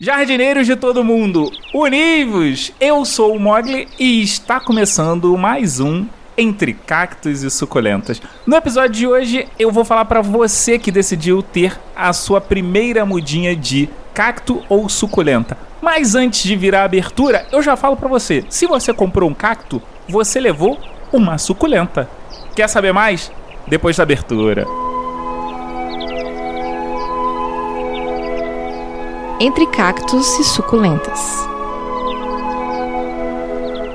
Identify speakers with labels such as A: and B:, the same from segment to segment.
A: Jardineiros de todo mundo, univos! Eu sou o Mogli e está começando mais um Entre Cactos e Suculentas. No episódio de hoje, eu vou falar para você que decidiu ter a sua primeira mudinha de cacto ou suculenta. Mas antes de virar a abertura, eu já falo para você: se você comprou um cacto, você levou uma suculenta. Quer saber mais? Depois da abertura.
B: Entre cactos e suculentas.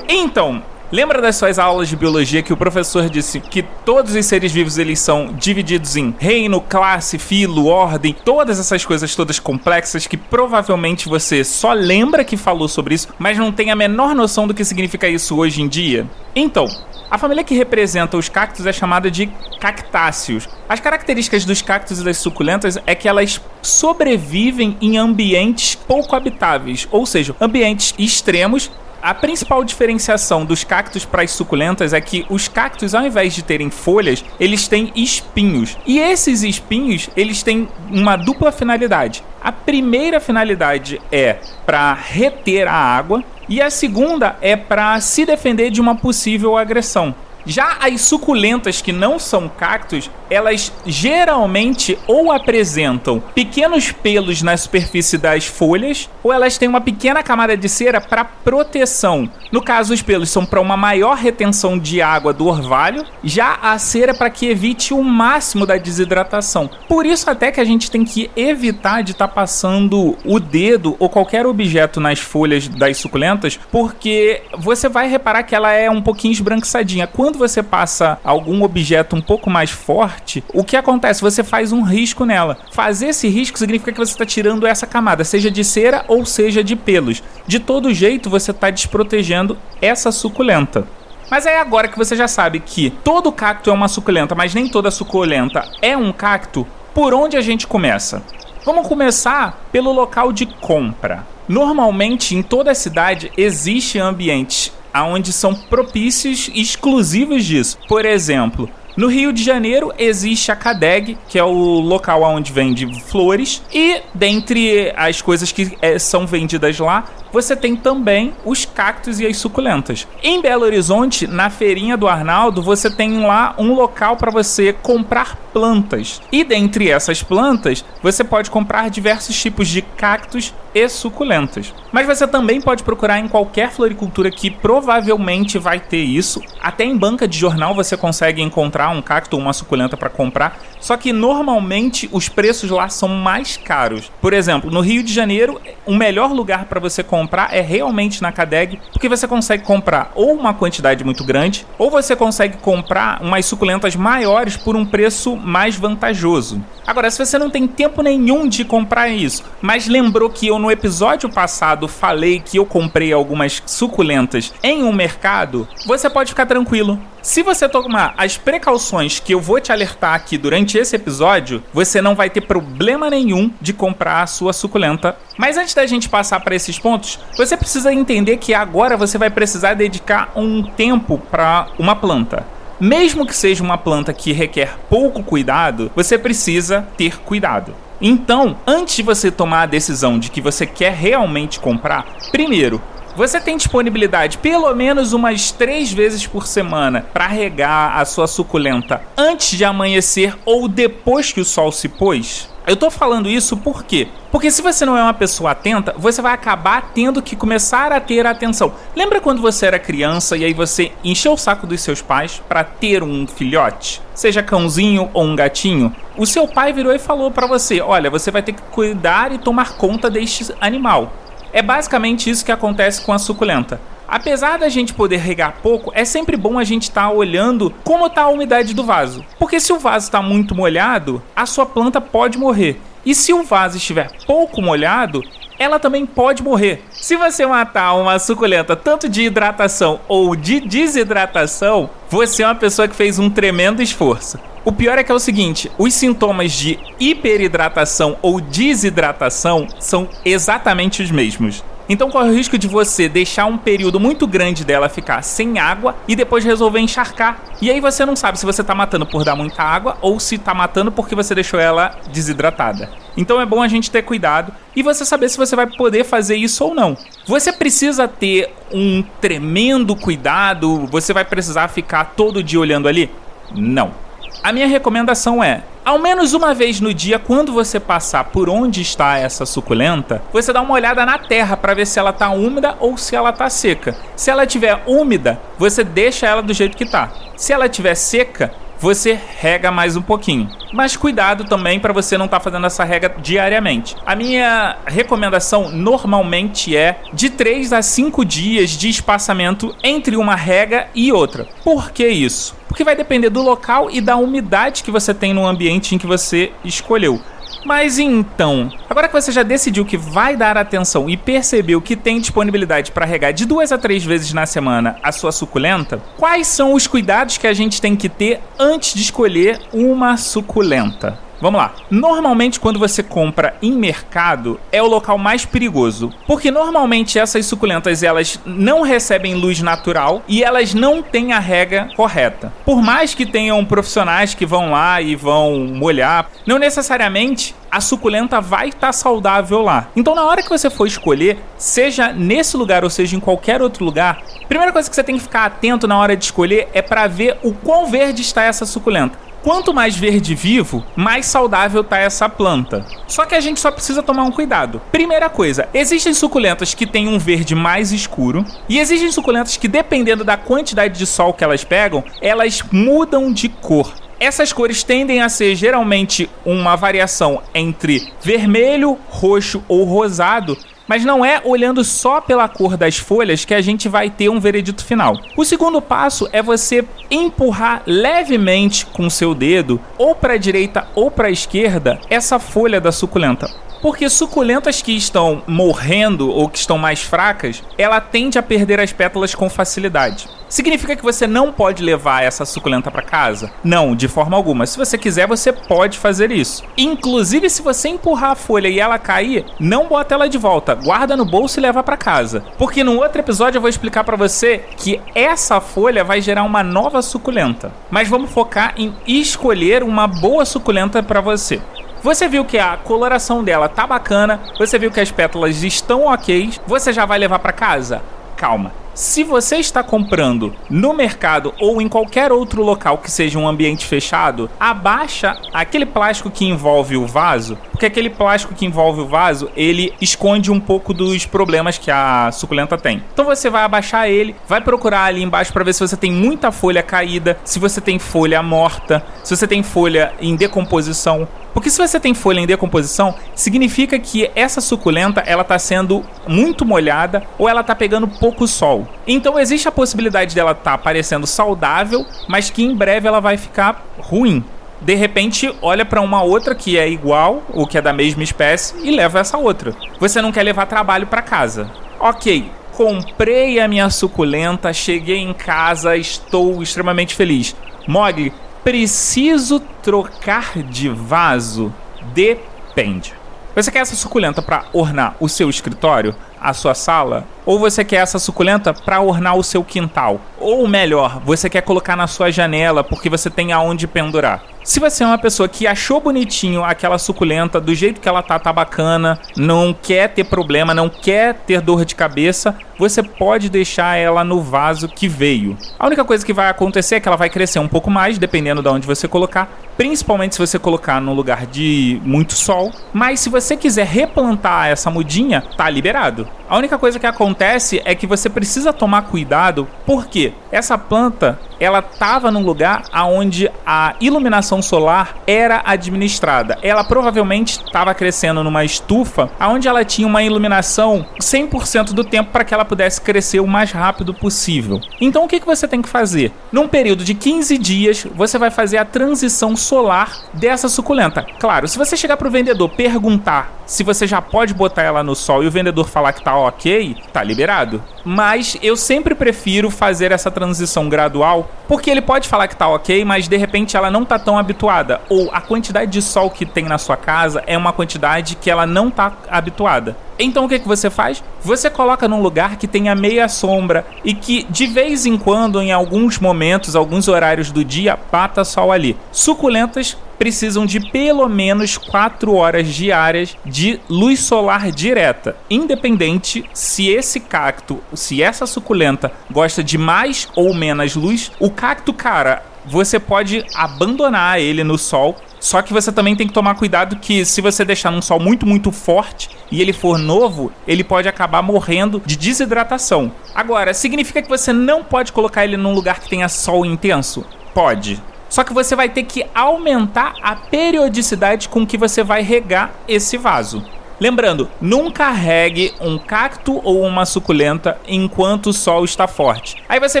A: Então, lembra das suas aulas de biologia que o professor disse que todos os seres vivos eles são divididos em reino, classe, filo, ordem, todas essas coisas todas complexas que provavelmente você só lembra que falou sobre isso, mas não tem a menor noção do que significa isso hoje em dia? Então, a família que representa os cactos é chamada de cactáceos. As características dos cactos e das suculentas é que elas sobrevivem em ambientes pouco habitáveis, ou seja, ambientes extremos a principal diferenciação dos cactos para as suculentas é que os cactos, ao invés de terem folhas, eles têm espinhos. E esses espinhos, eles têm uma dupla finalidade. A primeira finalidade é para reter a água e a segunda é para se defender de uma possível agressão. Já as suculentas que não são cactos, elas geralmente ou apresentam pequenos pelos na superfície das folhas, ou elas têm uma pequena camada de cera para proteção. No caso, os pelos são para uma maior retenção de água do orvalho, já a cera para que evite o máximo da desidratação. Por isso até que a gente tem que evitar de estar tá passando o dedo ou qualquer objeto nas folhas das suculentas, porque você vai reparar que ela é um pouquinho esbranquiçadinha. Quando quando você passa algum objeto um pouco mais forte, o que acontece? Você faz um risco nela. Fazer esse risco significa que você está tirando essa camada, seja de cera ou seja de pelos. De todo jeito, você está desprotegendo essa suculenta. Mas é agora que você já sabe que todo cacto é uma suculenta, mas nem toda suculenta é um cacto, por onde a gente começa? Vamos começar pelo local de compra. Normalmente, em toda cidade, existe ambientes aonde são propícios exclusivos disso. Por exemplo, no Rio de Janeiro existe a Cadeg, que é o local onde vende flores, e dentre as coisas que é, são vendidas lá, você tem também os cactos e as suculentas. Em Belo Horizonte, na feirinha do Arnaldo, você tem lá um local para você comprar plantas. E dentre essas plantas, você pode comprar diversos tipos de cactos e suculentas. Mas você também pode procurar em qualquer floricultura que provavelmente vai ter isso. Até em banca de jornal você consegue encontrar um cacto ou uma suculenta para comprar. Só que normalmente os preços lá são mais caros. Por exemplo, no Rio de Janeiro, o melhor lugar para você comprar é realmente na Cadeg, porque você consegue comprar ou uma quantidade muito grande, ou você consegue comprar umas suculentas maiores por um preço mais vantajoso. Agora, se você não tem tempo nenhum de comprar isso, mas lembrou que eu no episódio passado falei que eu comprei algumas suculentas em um mercado, você pode ficar tranquilo. Se você tomar as precauções que eu vou te alertar aqui durante esse episódio, você não vai ter problema nenhum de comprar a sua suculenta. Mas antes da gente passar para esses pontos, você precisa entender que agora você vai precisar dedicar um tempo para uma planta. Mesmo que seja uma planta que requer pouco cuidado, você precisa ter cuidado. Então, antes de você tomar a decisão de que você quer realmente comprar, primeiro, você tem disponibilidade pelo menos umas três vezes por semana para regar a sua suculenta antes de amanhecer ou depois que o sol se pôs? Eu tô falando isso por quê? Porque se você não é uma pessoa atenta, você vai acabar tendo que começar a ter atenção. Lembra quando você era criança e aí você encheu o saco dos seus pais para ter um filhote? Seja cãozinho ou um gatinho? O seu pai virou e falou para você: "Olha, você vai ter que cuidar e tomar conta deste animal". É basicamente isso que acontece com a suculenta. Apesar da gente poder regar pouco, é sempre bom a gente estar tá olhando como está a umidade do vaso. Porque se o vaso está muito molhado, a sua planta pode morrer. E se o vaso estiver pouco molhado, ela também pode morrer. Se você matar uma suculenta tanto de hidratação ou de desidratação, você é uma pessoa que fez um tremendo esforço. O pior é que é o seguinte: os sintomas de hiperidratação ou desidratação são exatamente os mesmos. Então corre o risco de você deixar um período muito grande dela ficar sem água e depois resolver encharcar. E aí você não sabe se você tá matando por dar muita água ou se tá matando porque você deixou ela desidratada. Então é bom a gente ter cuidado e você saber se você vai poder fazer isso ou não. Você precisa ter um tremendo cuidado, você vai precisar ficar todo dia olhando ali? Não. A minha recomendação é: ao menos uma vez no dia, quando você passar por onde está essa suculenta, você dá uma olhada na terra para ver se ela está úmida ou se ela está seca. Se ela estiver úmida, você deixa ela do jeito que está. Se ela estiver seca, você rega mais um pouquinho. Mas cuidado também para você não estar tá fazendo essa rega diariamente. A minha recomendação normalmente é de 3 a 5 dias de espaçamento entre uma rega e outra. Por que isso? Porque vai depender do local e da umidade que você tem no ambiente em que você escolheu. Mas então, agora que você já decidiu que vai dar atenção e percebeu que tem disponibilidade para regar de duas a três vezes na semana a sua suculenta, quais são os cuidados que a gente tem que ter antes de escolher uma suculenta? Vamos lá. Normalmente, quando você compra em mercado, é o local mais perigoso. Porque normalmente essas suculentas elas não recebem luz natural e elas não têm a rega correta. Por mais que tenham profissionais que vão lá e vão molhar, não necessariamente a suculenta vai estar tá saudável lá. Então, na hora que você for escolher, seja nesse lugar ou seja em qualquer outro lugar, primeira coisa que você tem que ficar atento na hora de escolher é para ver o quão verde está essa suculenta. Quanto mais verde vivo, mais saudável tá essa planta. Só que a gente só precisa tomar um cuidado. Primeira coisa, existem suculentas que têm um verde mais escuro e existem suculentas que dependendo da quantidade de sol que elas pegam, elas mudam de cor. Essas cores tendem a ser geralmente uma variação entre vermelho, roxo ou rosado, mas não é olhando só pela cor das folhas que a gente vai ter um veredito final. O segundo passo é você empurrar levemente com seu dedo, ou para a direita ou para a esquerda, essa folha da suculenta. Porque suculentas que estão morrendo ou que estão mais fracas, ela tende a perder as pétalas com facilidade. Significa que você não pode levar essa suculenta para casa? Não, de forma alguma. Se você quiser, você pode fazer isso. Inclusive, se você empurrar a folha e ela cair, não bota ela de volta, guarda no bolso e leva para casa. Porque no outro episódio eu vou explicar para você que essa folha vai gerar uma nova suculenta. Mas vamos focar em escolher uma boa suculenta para você. Você viu que a coloração dela tá bacana, você viu que as pétalas estão ok, você já vai levar para casa? Calma. Se você está comprando no mercado ou em qualquer outro local que seja um ambiente fechado, abaixa aquele plástico que envolve o vaso, porque aquele plástico que envolve o vaso, ele esconde um pouco dos problemas que a suculenta tem. Então você vai abaixar ele, vai procurar ali embaixo para ver se você tem muita folha caída, se você tem folha morta, se você tem folha em decomposição, porque se você tem folha em decomposição, significa que essa suculenta ela está sendo muito molhada ou ela está pegando pouco sol. Então existe a possibilidade dela estar tá parecendo saudável, mas que em breve ela vai ficar ruim. De repente, olha para uma outra que é igual ou que é da mesma espécie e leva essa outra. Você não quer levar trabalho para casa. OK, comprei a minha suculenta, cheguei em casa, estou extremamente feliz. Mog, preciso trocar de vaso? Depende. Você quer essa suculenta para ornar o seu escritório, a sua sala? Ou você quer essa suculenta para ornar o seu quintal? Ou melhor, você quer colocar na sua janela porque você tem aonde pendurar? Se você é uma pessoa que achou bonitinho aquela suculenta do jeito que ela tá, tá bacana, não quer ter problema, não quer ter dor de cabeça, você pode deixar ela no vaso que veio. A única coisa que vai acontecer é que ela vai crescer um pouco mais, dependendo de onde você colocar, principalmente se você colocar no lugar de muito sol. Mas se você quiser replantar essa mudinha, tá liberado. A única coisa que acontece é que você precisa tomar cuidado, porque essa planta ela estava num lugar aonde a iluminação solar era administrada. Ela provavelmente estava crescendo numa estufa aonde ela tinha uma iluminação 100% do tempo para que ela pudesse crescer o mais rápido possível. Então o que, que você tem que fazer? Num período de 15 dias, você vai fazer a transição solar dessa suculenta. Claro, se você chegar para o vendedor perguntar se você já pode botar ela no sol e o vendedor falar que tá ok, tá liberado. Mas eu sempre prefiro fazer essa transição gradual, porque ele pode falar que tá ok, mas de repente ela não tá tão habituada. Ou a quantidade de sol que tem na sua casa é uma quantidade que ela não tá habituada. Então o que, que você faz? Você coloca num lugar que tenha meia sombra e que de vez em quando, em alguns momentos, alguns horários do dia, bata sol ali. Suculentas precisam de pelo menos 4 horas diárias de luz solar direta, independente se esse cacto, se essa suculenta gosta de mais ou menos luz. O cacto, cara, você pode abandonar ele no sol. Só que você também tem que tomar cuidado que se você deixar num sol muito, muito forte e ele for novo, ele pode acabar morrendo de desidratação. Agora, significa que você não pode colocar ele num lugar que tenha sol intenso? Pode. Só que você vai ter que aumentar a periodicidade com que você vai regar esse vaso. Lembrando, nunca regue um cacto ou uma suculenta enquanto o sol está forte. Aí você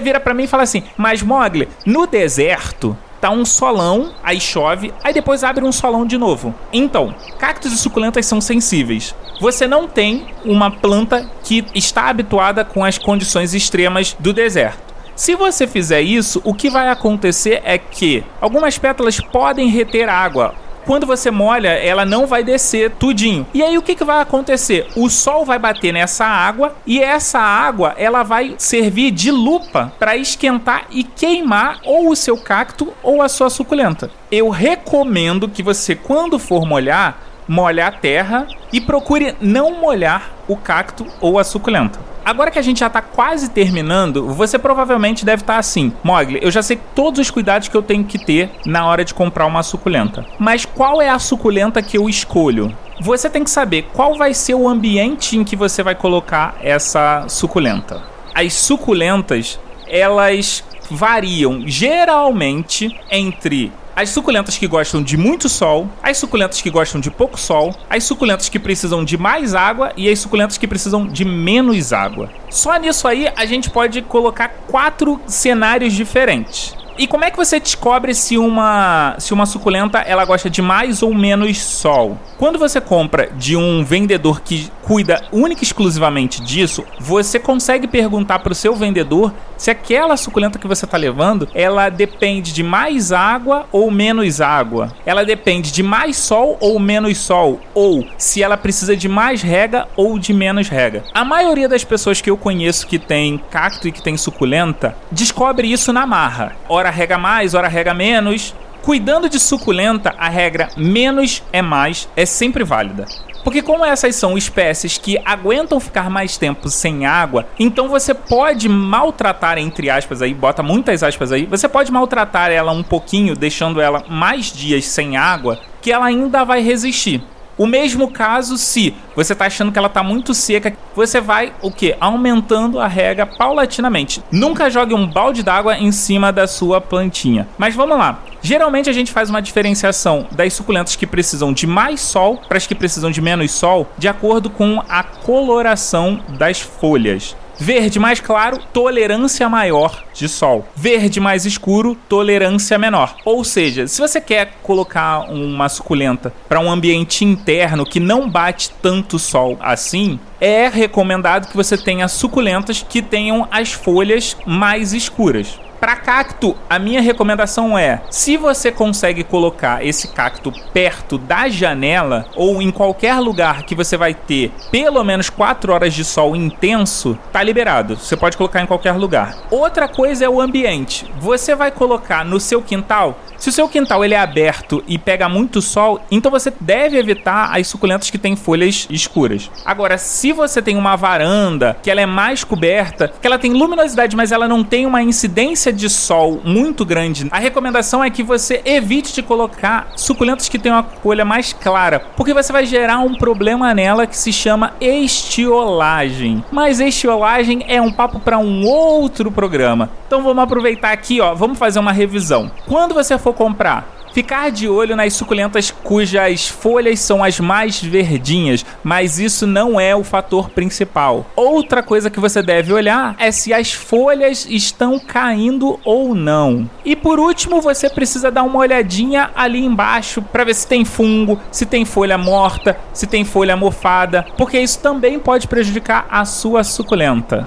A: vira para mim e fala assim: "Mas Mogli, no deserto tá um solão, aí chove, aí depois abre um solão de novo. Então, cactos e suculentas são sensíveis. Você não tem uma planta que está habituada com as condições extremas do deserto. Se você fizer isso, o que vai acontecer é que algumas pétalas podem reter água, quando você molha, ela não vai descer tudinho. E aí o que, que vai acontecer? O sol vai bater nessa água e essa água ela vai servir de lupa para esquentar e queimar ou o seu cacto ou a sua suculenta. Eu recomendo que você, quando for molhar, molhe a terra e procure não molhar o cacto ou a suculenta. Agora que a gente já tá quase terminando, você provavelmente deve estar tá assim: Mogli, eu já sei todos os cuidados que eu tenho que ter na hora de comprar uma suculenta. Mas qual é a suculenta que eu escolho? Você tem que saber qual vai ser o ambiente em que você vai colocar essa suculenta. As suculentas, elas variam geralmente entre as suculentas que gostam de muito sol, as suculentas que gostam de pouco sol, as suculentas que precisam de mais água e as suculentas que precisam de menos água. Só nisso aí a gente pode colocar quatro cenários diferentes. E como é que você descobre se uma, se uma suculenta ela gosta de mais ou menos sol? Quando você compra de um vendedor que cuida única e exclusivamente disso, você consegue perguntar para o seu vendedor se aquela suculenta que você está levando, ela depende de mais água ou menos água. Ela depende de mais sol ou menos sol, ou se ela precisa de mais rega ou de menos rega. A maioria das pessoas que eu conheço que tem cacto e que tem suculenta descobre isso na marra. Ora rega mais, ora rega menos. Cuidando de suculenta, a regra menos é mais é sempre válida. Porque como essas são espécies que aguentam ficar mais tempo sem água, então você pode maltratar entre aspas aí, bota muitas aspas aí, você pode maltratar ela um pouquinho, deixando ela mais dias sem água, que ela ainda vai resistir. O mesmo caso se você está achando que ela está muito seca, você vai o que? Aumentando a rega paulatinamente. Nunca jogue um balde d'água em cima da sua plantinha. Mas vamos lá. Geralmente a gente faz uma diferenciação das suculentas que precisam de mais sol para as que precisam de menos sol, de acordo com a coloração das folhas. Verde mais claro, tolerância maior de sol. Verde mais escuro, tolerância menor. Ou seja, se você quer colocar uma suculenta para um ambiente interno que não bate tanto sol assim, é recomendado que você tenha suculentas que tenham as folhas mais escuras. Para cacto, a minha recomendação é: se você consegue colocar esse cacto perto da janela ou em qualquer lugar que você vai ter pelo menos 4 horas de sol intenso, tá liberado. Você pode colocar em qualquer lugar. Outra coisa é o ambiente. Você vai colocar no seu quintal se o seu quintal ele é aberto e pega muito sol, então você deve evitar as suculentas que têm folhas escuras. Agora, se você tem uma varanda que ela é mais coberta, que ela tem luminosidade, mas ela não tem uma incidência de sol muito grande, a recomendação é que você evite de colocar suculentas que têm uma folha mais clara, porque você vai gerar um problema nela que se chama estiolagem. Mas estiolagem é um papo para um outro programa. Então vamos aproveitar aqui, ó, vamos fazer uma revisão. Quando você for comprar, ficar de olho nas suculentas cujas folhas são as mais verdinhas, mas isso não é o fator principal. Outra coisa que você deve olhar é se as folhas estão caindo ou não. E por último, você precisa dar uma olhadinha ali embaixo para ver se tem fungo, se tem folha morta, se tem folha mofada, porque isso também pode prejudicar a sua suculenta.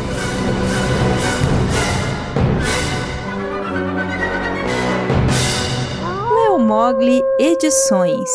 C: Mogli Edições.